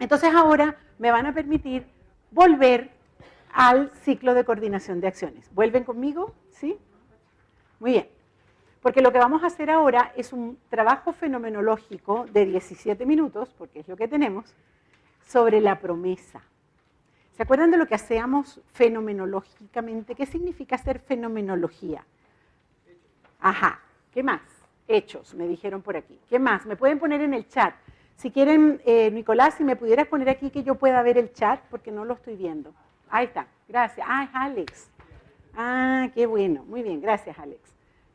Entonces ahora me van a permitir volver al ciclo de coordinación de acciones. ¿Vuelven conmigo? ¿Sí? Muy bien. Porque lo que vamos a hacer ahora es un trabajo fenomenológico de 17 minutos, porque es lo que tenemos, sobre la promesa. ¿Se acuerdan de lo que hacíamos fenomenológicamente? ¿Qué significa hacer fenomenología? Ajá, ¿qué más? Hechos, me dijeron por aquí. ¿Qué más? Me pueden poner en el chat. Si quieren, eh, Nicolás, si me pudieras poner aquí que yo pueda ver el chat, porque no lo estoy viendo. Ahí está, gracias. Ah, es Alex. Ah, qué bueno. Muy bien, gracias, Alex.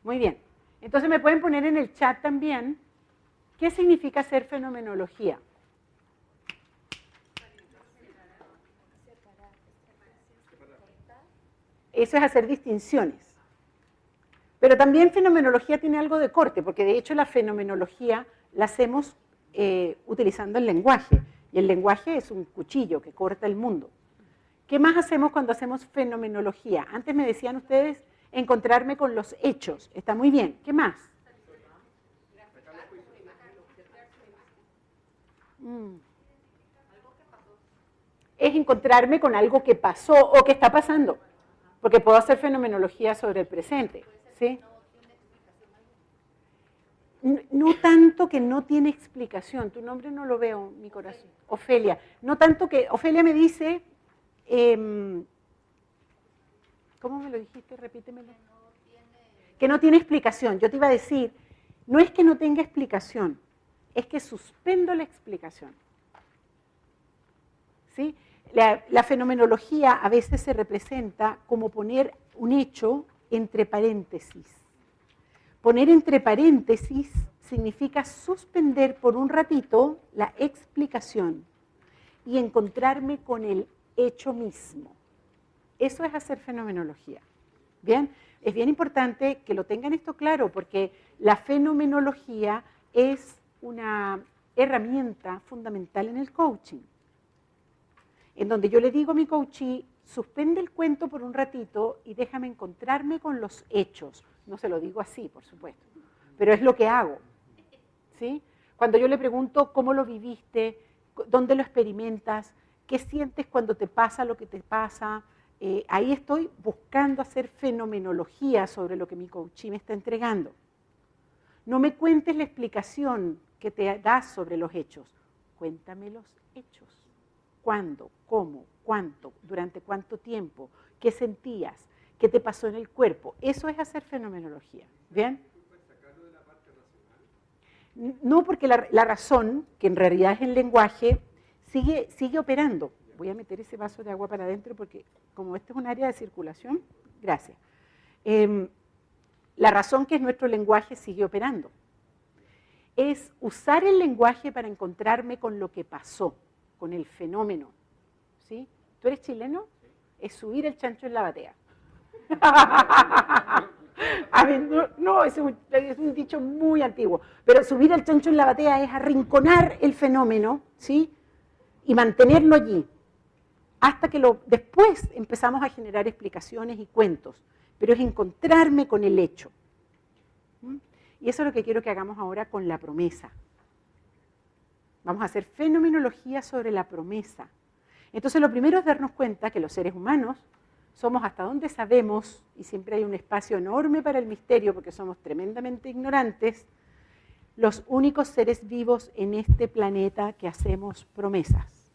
Muy bien. Entonces me pueden poner en el chat también qué significa hacer fenomenología. Eso es hacer distinciones. Pero también fenomenología tiene algo de corte, porque de hecho la fenomenología la hacemos eh, utilizando el lenguaje. Y el lenguaje es un cuchillo que corta el mundo. ¿Qué más hacemos cuando hacemos fenomenología? Antes me decían ustedes encontrarme con los hechos. Está muy bien. ¿Qué más? Mm. Es encontrarme con algo que pasó o que está pasando. Porque puedo hacer fenomenología sobre el presente. ¿sí? No tanto que no tiene explicación, tu nombre no lo veo, mi corazón. Ofelia. No tanto que, Ofelia me dice, em, ¿cómo me lo dijiste? Repítemelo. Que no tiene explicación. Yo te iba a decir, no es que no tenga explicación, es que suspendo la explicación. ¿Sí? la, fenomenología a veces se representa como poner un hecho entre paréntesis. Poner entre paréntesis significa suspender por un ratito la explicación y encontrarme con el hecho mismo. Eso es hacer fenomenología. Bien, es bien importante que lo tengan esto claro porque la fenomenología es una herramienta fundamental en el coaching en donde yo le digo a mi coachee, suspende el cuento por un ratito y déjame encontrarme con los hechos. No se lo digo así, por supuesto, pero es lo que hago. ¿sí? Cuando yo le pregunto cómo lo viviste, dónde lo experimentas, qué sientes cuando te pasa lo que te pasa, eh, ahí estoy buscando hacer fenomenología sobre lo que mi coachee me está entregando. No me cuentes la explicación que te das sobre los hechos, cuéntame los hechos. Cuándo, cómo, cuánto, durante cuánto tiempo, qué sentías, qué te pasó en el cuerpo. Eso es hacer fenomenología. ¿Bien? No, porque la, razón, que en realidad es el lenguaje, sigue, sigue operando. Voy a meter ese vaso de agua para adentro porque como este es un área de circulación, gracias. Em, la razón que es nuestro lenguaje sigue operando. Es usar el lenguaje para encontrarme con lo que pasó con el fenómeno. ¿sí? ¿Tú eres chileno? Es subir el chancho en la batea. no, es, un, es, un, dicho muy antiguo, pero subir el chancho en la batea es arrinconar el fenómeno, ¿sí? Y mantenerlo allí, hasta que lo, después empezamos a generar explicaciones y cuentos, pero es encontrarme con el hecho. Y eso es lo que quiero que hagamos ahora con la promesa. Vamos a hacer fenomenología sobre la promesa. Entonces lo primero es darnos cuenta que los seres humanos somos hasta donde sabemos, y siempre hay un espacio enorme para el misterio porque somos tremendamente ignorantes, los únicos seres vivos en este planeta que hacemos promesas.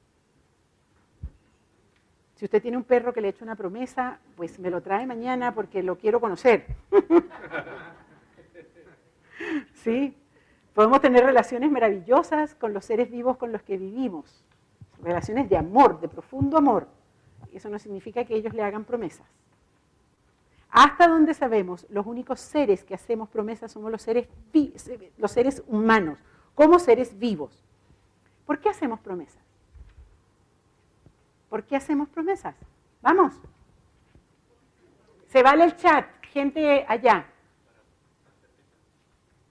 Si usted tiene un perro que le ha hecho una promesa, pues me lo trae mañana porque lo quiero conocer. ¿Sí? Podemos tener relaciones maravillosas con los seres vivos con los que vivimos, relaciones de amor, de profundo amor. Eso no significa que ellos le hagan promesas. Hasta donde sabemos, los únicos seres que hacemos promesas somos los seres, los seres humanos, como seres vivos. ¿Por qué hacemos promesas? ¿Por qué hacemos promesas? Vamos. Se vale el chat, gente allá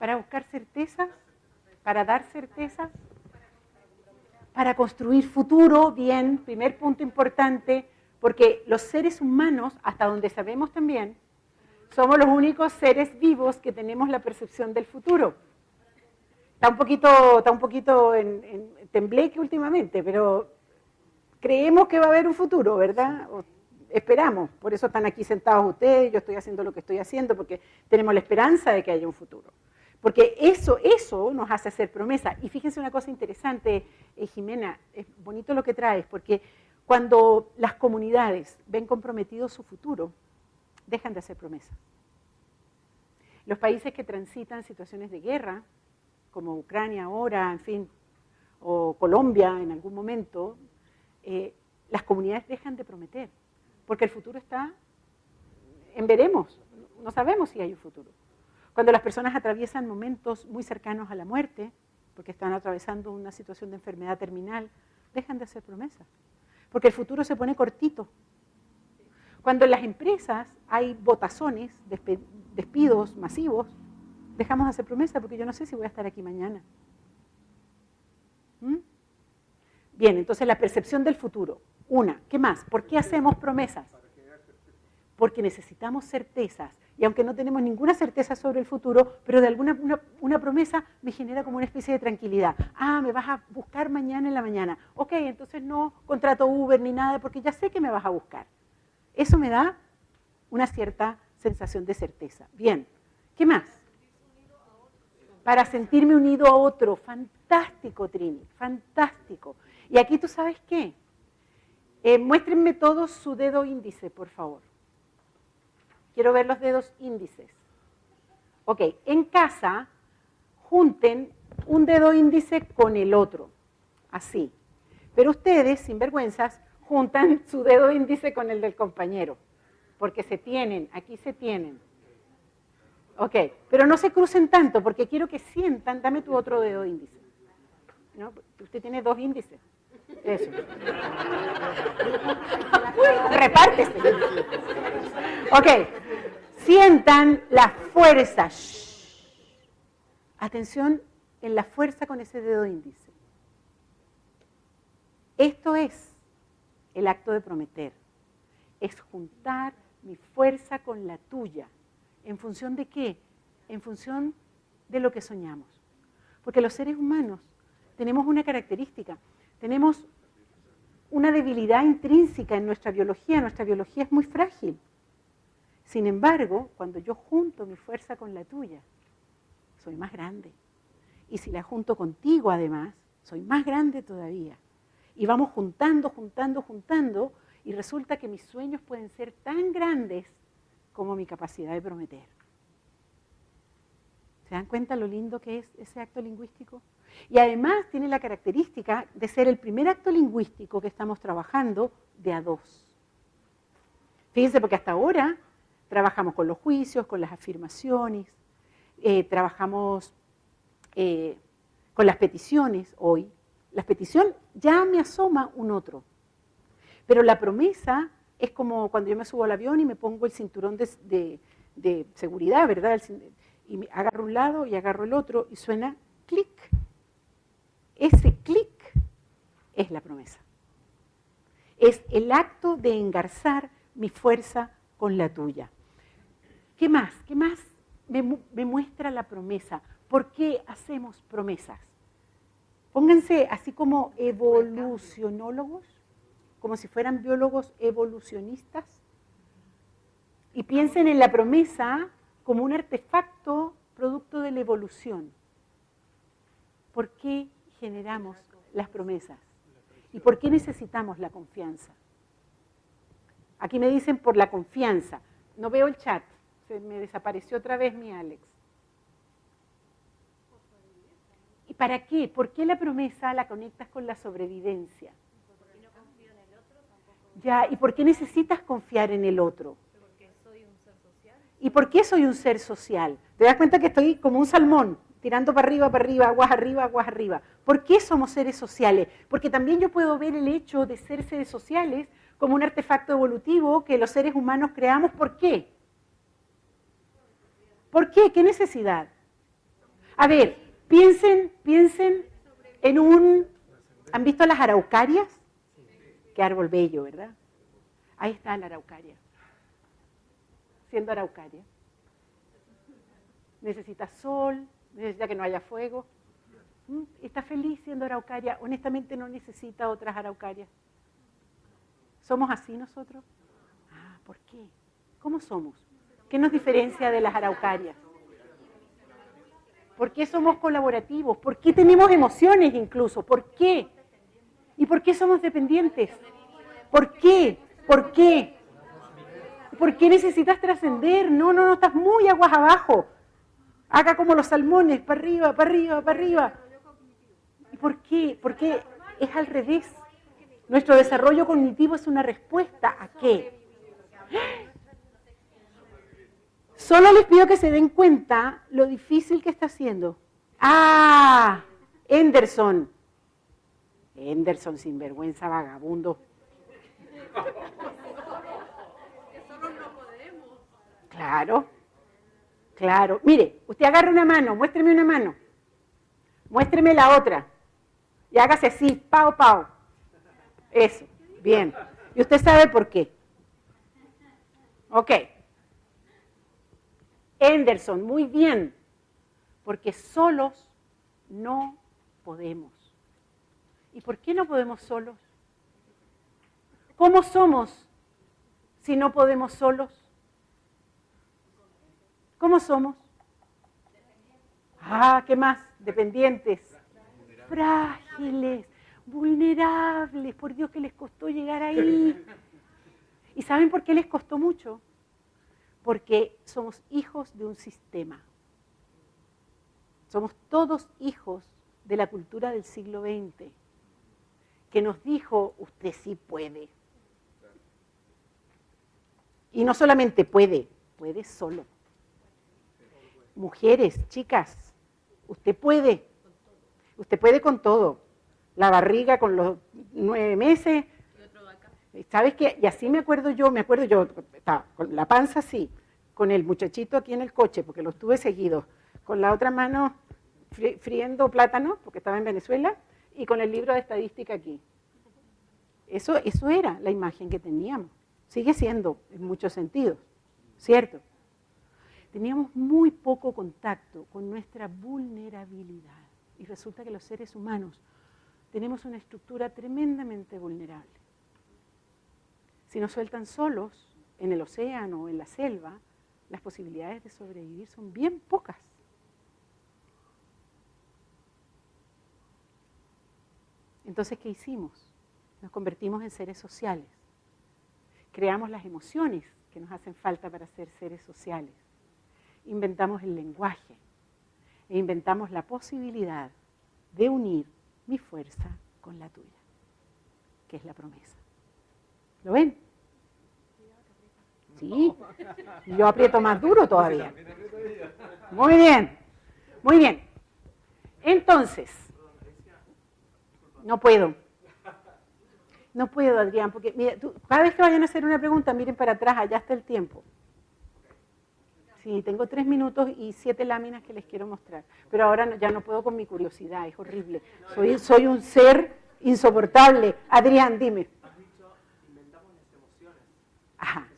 para buscar certezas, para dar certezas, para construir futuro, bien, primer punto importante, porque los seres humanos, hasta donde sabemos también, somos los únicos seres vivos que tenemos la percepción del futuro. Está un poquito, está un poquito en, en tembleque últimamente, pero creemos que va a haber un futuro, ¿verdad? esperamos, por eso están aquí sentados ustedes, yo estoy haciendo lo que estoy haciendo, porque tenemos la esperanza de que haya un futuro. Porque eso, eso nos hace hacer promesas. Y fíjense una cosa interesante, eh, Jimena, es bonito lo que traes, porque cuando las comunidades ven comprometido su futuro, dejan de hacer promesas. Los países que transitan situaciones de guerra, como Ucrania ahora, en fin, o Colombia en algún momento, eh, las comunidades dejan de prometer, porque el futuro está en veremos, no sabemos si hay un futuro. Cuando las personas atraviesan momentos muy cercanos a la muerte, porque están atravesando una situación de enfermedad terminal, dejan de hacer promesas, porque el futuro se pone cortito. Cuando en las empresas hay votazones, despidos masivos, dejamos de hacer promesas porque yo no sé si voy a estar aquí mañana. ¿Mm? Bien, entonces la percepción del futuro. Una, ¿qué más? ¿Por qué hacemos promesas? Porque necesitamos certezas y aunque no tenemos ninguna certeza sobre el futuro, pero de alguna una, promesa me genera como una especie de tranquilidad. Ah, me vas a buscar mañana en la mañana. Ok, entonces no contrato Uber ni nada porque ya sé que me vas a buscar. Eso me da una cierta sensación de certeza. Bien, ¿qué más? Para sentirme unido a otro. Fantástico, Trini, fantástico. Y aquí tú sabes qué. Eh, muéstrenme todos su dedo índice, por favor. Quiero ver los dedos índices. Ok, en casa junten un dedo índice con el otro, así. Pero ustedes, sin vergüenzas, juntan su dedo índice con el del compañero, porque se tienen, aquí se tienen. Ok, pero no se crucen tanto, porque quiero que sientan, dame tu otro dedo índice. ¿No? Usted tiene dos índices. Eso. Repártese. Ok. Sientan la fuerza. Atención en la fuerza con ese dedo índice. Esto es el acto de prometer. Es juntar mi fuerza con la tuya. ¿En función de qué? En función de lo que soñamos. Porque los seres humanos tenemos una característica tenemos una debilidad intrínseca en nuestra biología, nuestra biología es muy frágil. Sin embargo, cuando yo junto mi fuerza con la tuya, soy más grande. Y si la junto contigo además, soy más grande todavía. Y vamos juntando, juntando, juntando, y resulta que mis sueños pueden ser tan grandes como mi capacidad de prometer. ¿Se dan cuenta lo lindo que es ese acto lingüístico? Y además tiene la característica de ser el primer acto lingüístico que estamos trabajando de a dos. Fíjense, porque hasta ahora trabajamos con los juicios, con las afirmaciones, eh, trabajamos eh, con las peticiones hoy. La petición ya me asoma un otro. Pero la promesa es como cuando yo me subo al avión y me pongo el cinturón de, de seguridad, ¿verdad? y agarro un lado y agarro el otro y suena clic. Ese clic es la promesa. Es el acto de engarzar mi fuerza con la tuya. ¿Qué más? ¿Qué más me, muestra la promesa? ¿Por qué hacemos promesas? Pónganse así como evolucionólogos, como si fueran biólogos evolucionistas, y piensen en la promesa como un artefacto producto de la evolución. ¿Por qué generamos las promesas? ¿Y por qué necesitamos la confianza? Aquí me dicen por la confianza. No veo el chat. Se me desapareció otra vez mi Alex. ¿Y para qué? ¿Por qué la promesa la conectas con la sobrevivencia? Ya, ¿y por qué necesitas confiar en el otro? ¿Y por qué soy un ser social? Te das cuenta que estoy como un salmón tirando para arriba, para arriba, aguas arriba, aguas arriba. ¿Por qué somos seres sociales? Porque también yo puedo ver el hecho de ser seres sociales como un artefacto evolutivo que los seres humanos creamos. ¿Por qué? ¿Por qué? ¿Qué necesidad? A ver, piensen, piensen en un... ¿Han visto las araucarias? Qué árbol bello, ¿verdad? Ahí está la araucaria. Siendo araucaria. Necesita sol, necesita que no haya fuego. ¿Mm? Está feliz siendo araucaria, honestamente no necesita otras araucarias. ¿Somos así nosotros? Ah, ¿por qué? ¿Cómo somos? ¿Qué nos diferencia de las araucarias? ¿Por qué somos colaborativos? ¿Por qué tenemos emociones incluso? ¿Por qué? ¿Y por qué somos dependientes? ¿Por qué? ¿Por qué? ¿Por qué necesitas trascender? No, no, no, estás muy aguas abajo. Haga como los salmones, para arriba, para arriba, para arriba. ¿Y por qué? Porque es al revés. Nuestro desarrollo cognitivo es una respuesta a qué? Solo les pido que se den cuenta lo difícil que está haciendo. Ah, Henderson. Henderson, sinvergüenza, vagabundo. Claro, claro. Mire, usted agarra una mano, muéstreme una mano. Muéstreme la otra. Y hágase así, pao, pao. Eso, bien. Y usted sabe por qué. Ok. Anderson, muy bien. Porque solos no podemos. ¿Y por qué no podemos solos? ¿Cómo somos si no podemos solos? ¿Cómo somos? Ah, ¿qué más? Dependientes. Frágiles, vulnerables. Por Dios que les costó llegar ahí. ¿Y saben por qué les costó mucho? Porque somos hijos de un sistema. Somos todos hijos de la cultura del siglo XX, que nos dijo, usted sí puede. Y no solamente puede, puede solo. Mujeres, chicas, usted puede. Usted puede con todo. La barriga con los nueve meses. ¿Sabes qué? Y así me acuerdo yo, me acuerdo yo, estaba con la panza así, con el muchachito aquí en el coche, porque lo tuve seguido, con la otra mano friendo plátano, porque estaba en Venezuela, y con el libro de estadística aquí. Eso, eso era la imagen que teníamos. Sigue siendo en muchos sentidos, ¿cierto? Teníamos muy poco contacto con nuestra vulnerabilidad. Y resulta que los seres humanos tenemos una estructura tremendamente vulnerable. Si nos sueltan solos en el océano o en la selva, las posibilidades de sobrevivir son bien pocas. Entonces, ¿qué hicimos? Nos convertimos en seres sociales. Creamos las emociones que nos hacen falta para ser seres sociales. Inventamos el lenguaje e inventamos la posibilidad de unir mi fuerza con la tuya, que es la promesa. ¿Lo ven? Sí, yo aprieto más duro todavía. Muy bien, muy bien. Entonces, no puedo. No puedo, Adrián, porque mira, cada vez que vayan a hacer una pregunta, miren para atrás, allá está el tiempo. Sí, tengo tres minutos y siete láminas que les quiero mostrar. Pero ahora ya no puedo con mi curiosidad, es horrible. Soy, soy un ser insoportable. Adrián, dime. Has dicho, inventamos las emociones. Ajá.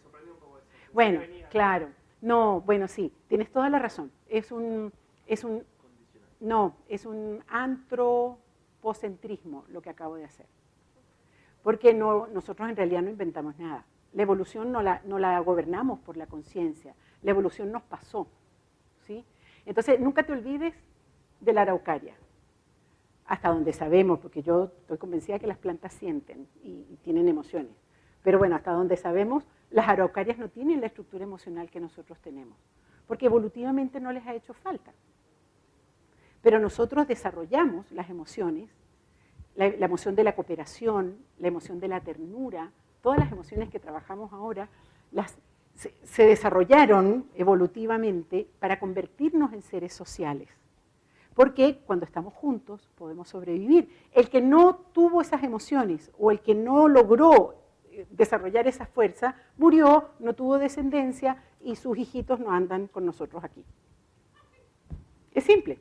Bueno, claro. No, bueno, sí, tienes toda la razón. Es un, es un, no, es un antropocentrismo lo que acabo de hacer porque no, nosotros en realidad no inventamos nada. La evolución no la, no la gobernamos por la conciencia, la evolución nos pasó. ¿sí? Entonces, nunca te olvides de la araucaria, hasta donde sabemos, porque yo estoy convencida que las plantas sienten y, y tienen emociones. Pero bueno, hasta donde sabemos, las araucarias no tienen la estructura emocional que nosotros tenemos, porque evolutivamente no les ha hecho falta. Pero nosotros desarrollamos las emociones la, emoción de la cooperación, la emoción de la ternura, todas las emociones que trabajamos ahora, las, se, desarrollaron evolutivamente para convertirnos en seres sociales. Porque cuando estamos juntos podemos sobrevivir. El que no tuvo esas emociones o el que no logró eh, desarrollar esa fuerza, murió, no tuvo descendencia y sus hijitos no andan con nosotros aquí. Es simple.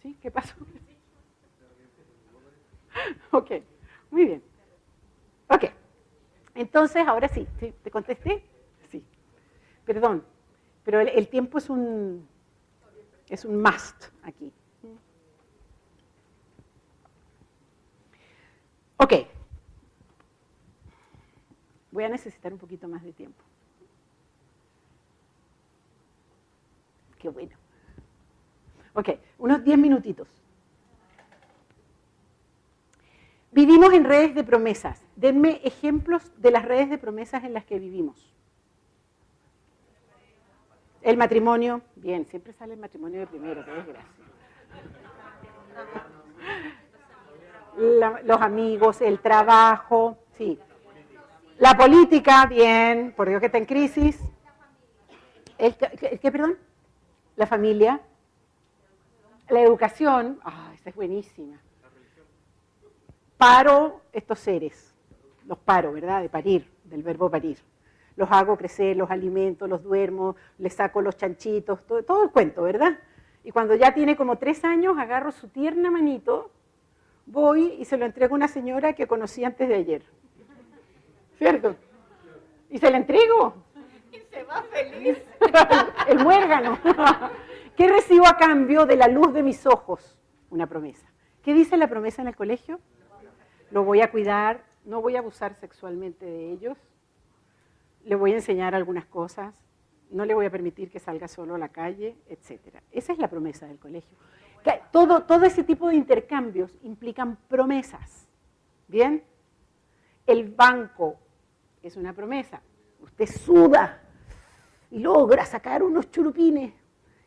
¿Sí? ¿Qué pasó? ok, muy bien. Ok, entonces, ahora sí, ¿te contesté? Sí. Perdón, pero el, tiempo es un, es un must aquí. Ok. Voy a necesitar un poquito más de tiempo. Qué bueno. Ok, unos 10 minutitos. Vivimos en redes de promesas. Denme ejemplos de las redes de promesas en las que vivimos. El matrimonio, bien, siempre sale el matrimonio de primero, qué desgracia. los amigos, el trabajo, sí. La política, bien, por Dios que está en crisis. ¿El, qué, perdón? La familia. La educación, ah, esa es buenísima. Paro estos seres, los paro, ¿verdad? De parir, del verbo parir. Los hago crecer, los alimento, los duermo, les saco los chanchitos, todo, todo el cuento, ¿verdad? Y cuando ya tiene como tres años, agarro su tierna manito, voy y se lo entrego a una señora que conocí antes de ayer. ¿Cierto? Y se la entrego. Y se va feliz. el muérgano. ¿Qué recibo a cambio de la luz de mis ojos? Una promesa. ¿Qué dice la promesa en el colegio? Lo voy a cuidar, no voy a abusar sexualmente de ellos, le voy a enseñar algunas cosas, no le voy a permitir que salga solo a la calle, etc. Esa es la promesa del colegio. Todo, todo ese tipo de intercambios implican promesas. ¿Bien? El banco es una promesa. Usted suda y logra sacar unos churupines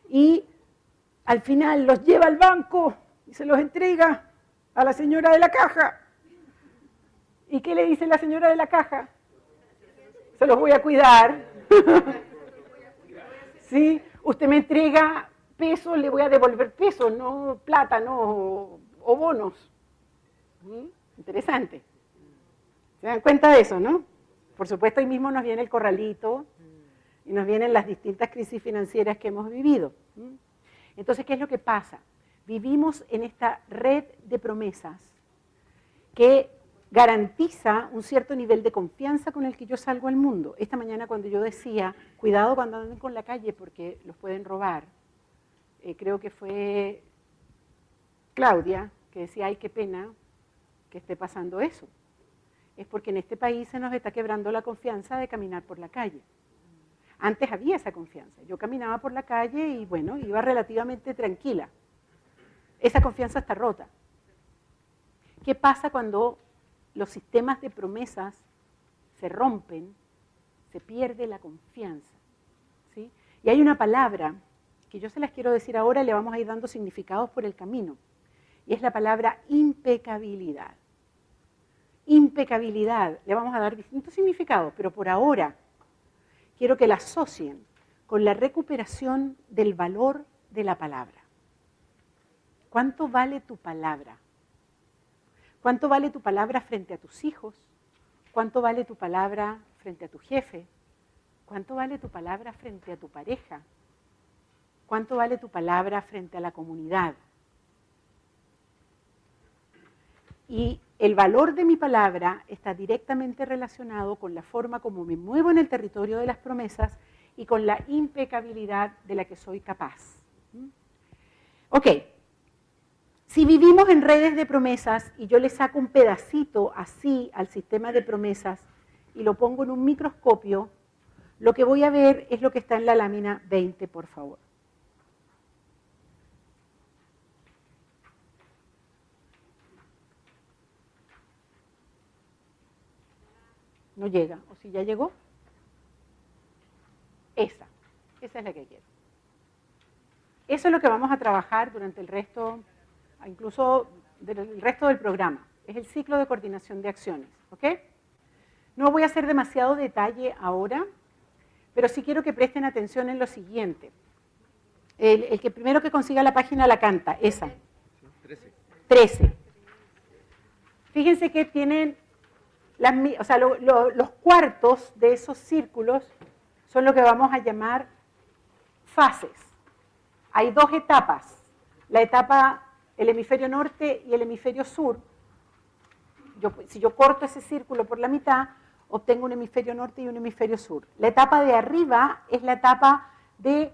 y al final los lleva al banco y se los entrega a la señora de la caja. ¿Y qué le dice la señora de la caja? Se los voy a cuidar. ¿Sí? Usted me entrega pesos, le voy a devolver pesos, no plata, no o bonos. Interesante. ¿Se dan cuenta de eso, no? Por supuesto, ahí mismo nos viene el corralito y nos vienen las distintas crisis financieras que hemos vivido. Entonces, ¿qué es lo que pasa? Vivimos en esta red de promesas que garantiza un cierto nivel de confianza con el que yo salgo al mundo. Esta mañana cuando yo decía, cuidado cuando anden con la calle porque los pueden robar, eh, creo que fue Claudia que decía, ay, qué pena que esté pasando eso. Es porque en este país se nos está quebrando la confianza de caminar por la calle. Antes había esa confianza. Yo caminaba por la calle y bueno, iba relativamente tranquila. Esa confianza está rota. ¿Qué pasa cuando los sistemas de promesas se rompen, se pierde la confianza. ¿sí? Y hay una palabra que yo se las quiero decir ahora, le vamos a ir dando significados por el camino, y es la palabra impecabilidad. Impecabilidad, le vamos a dar distintos significados, pero por ahora quiero que la asocien con la recuperación del valor de la palabra. ¿Cuánto vale tu palabra? ¿Cuánto vale tu palabra frente a tus hijos? ¿Cuánto vale tu palabra frente a tu jefe? ¿Cuánto vale tu palabra frente a tu pareja? ¿Cuánto vale tu palabra frente a la comunidad? Y el valor de mi palabra está directamente relacionado con la forma como me muevo en el territorio de las promesas y con la impecabilidad de la que soy capaz. ¿Mm? Ok, si vivimos en redes de promesas y yo le saco un pedacito así al sistema de promesas y lo pongo en un microscopio, lo que voy a ver es lo que está en la lámina 20, por favor. No llega, o si ya llegó. Esa, esa es la que quiero. Eso es lo que vamos a trabajar durante el resto incluso del resto del programa. Es el ciclo de coordinación de acciones. ¿ok? No voy a hacer demasiado detalle ahora, pero sí quiero que presten atención en lo siguiente. El, que primero que consiga la página la canta, esa. 13. 13. Fíjense que tienen, las, o sea, los cuartos de esos círculos son lo que vamos a llamar fases. Hay dos etapas. La etapa el hemisferio norte y el hemisferio sur. si yo corto ese círculo por la mitad, obtengo un hemisferio norte y un hemisferio sur. La etapa de arriba es la etapa de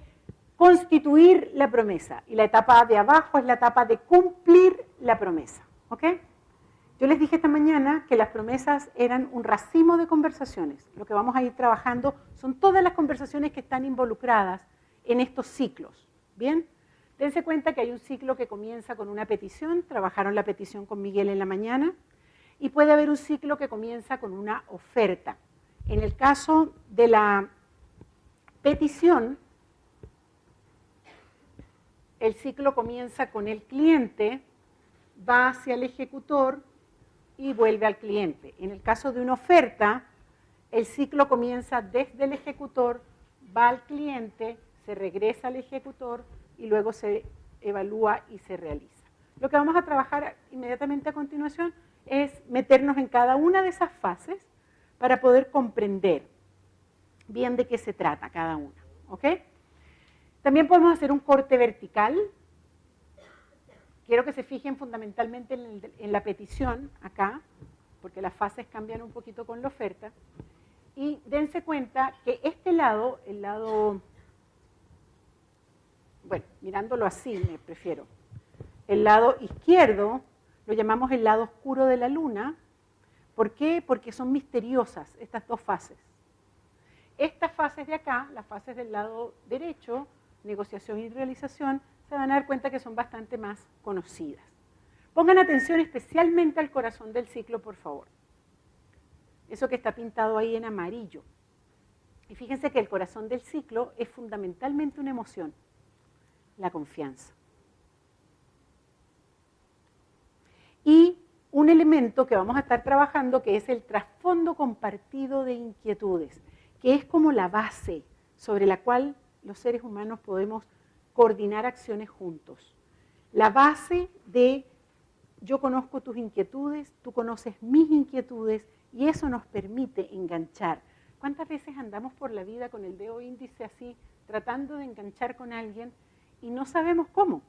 constituir la promesa y la etapa de abajo es la etapa de cumplir la promesa. ¿ok? Yo les dije esta mañana que las promesas eran un racimo de conversaciones. Lo que vamos a ir trabajando son todas las conversaciones que están involucradas en estos ciclos. ¿Bien? Dense cuenta que hay un ciclo que comienza con una petición, trabajaron la petición con Miguel en la mañana, y puede haber un ciclo que comienza con una oferta. En el caso de la petición, el ciclo comienza con el cliente, va hacia el ejecutor y vuelve al cliente. En el caso de una oferta, el ciclo comienza desde el ejecutor, va al cliente, se regresa al ejecutor y luego se evalúa y se realiza. Lo que vamos a trabajar inmediatamente a continuación es meternos en cada una de esas fases para poder comprender bien de qué se trata cada una. También podemos hacer un corte vertical. Quiero que se fijen fundamentalmente en, la petición acá, porque las fases cambian un poquito con la oferta. Y dense cuenta que este lado, el lado, bueno, mirándolo así me prefiero, el lado izquierdo lo llamamos el lado oscuro de la luna. ¿Por qué? Porque son misteriosas estas dos fases. Estas fases de acá, las fases del lado derecho, negociación y realización, se van a dar cuenta que son bastante más conocidas. Pongan atención especialmente al corazón del ciclo, por favor. Eso que está pintado ahí en amarillo. Y fíjense que el corazón del ciclo es fundamentalmente una emoción, la confianza. Y un elemento que vamos a estar trabajando que es el trasfondo compartido de inquietudes que es como la base sobre la cual los seres humanos podemos coordinar acciones juntos. La base de yo conozco tus inquietudes, tú conoces mis inquietudes y eso nos permite enganchar. ¿Cuántas veces andamos por la vida con el dedo índice así, tratando de enganchar con alguien y no sabemos cómo?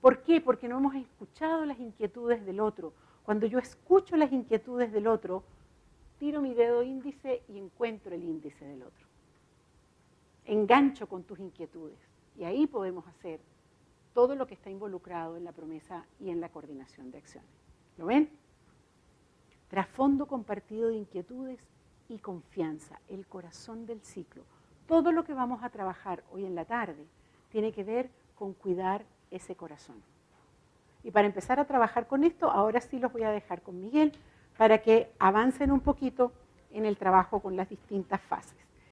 ¿Por qué? Porque no hemos escuchado las inquietudes del otro. Cuando yo escucho las inquietudes del otro, tiro mi dedo índice y encuentro el índice del otro. Engancho con tus inquietudes y ahí podemos hacer todo lo que está involucrado en la promesa y en la coordinación de acciones. ¿Lo ven? Trasfondo compartido de inquietudes y confianza, el corazón del ciclo. Todo lo que vamos a trabajar hoy en la tarde tiene que ver con cuidar ese corazón. Y para empezar a trabajar con esto, ahora sí los voy a dejar con Miguel para que avancen un poquito en el trabajo con las distintas fases.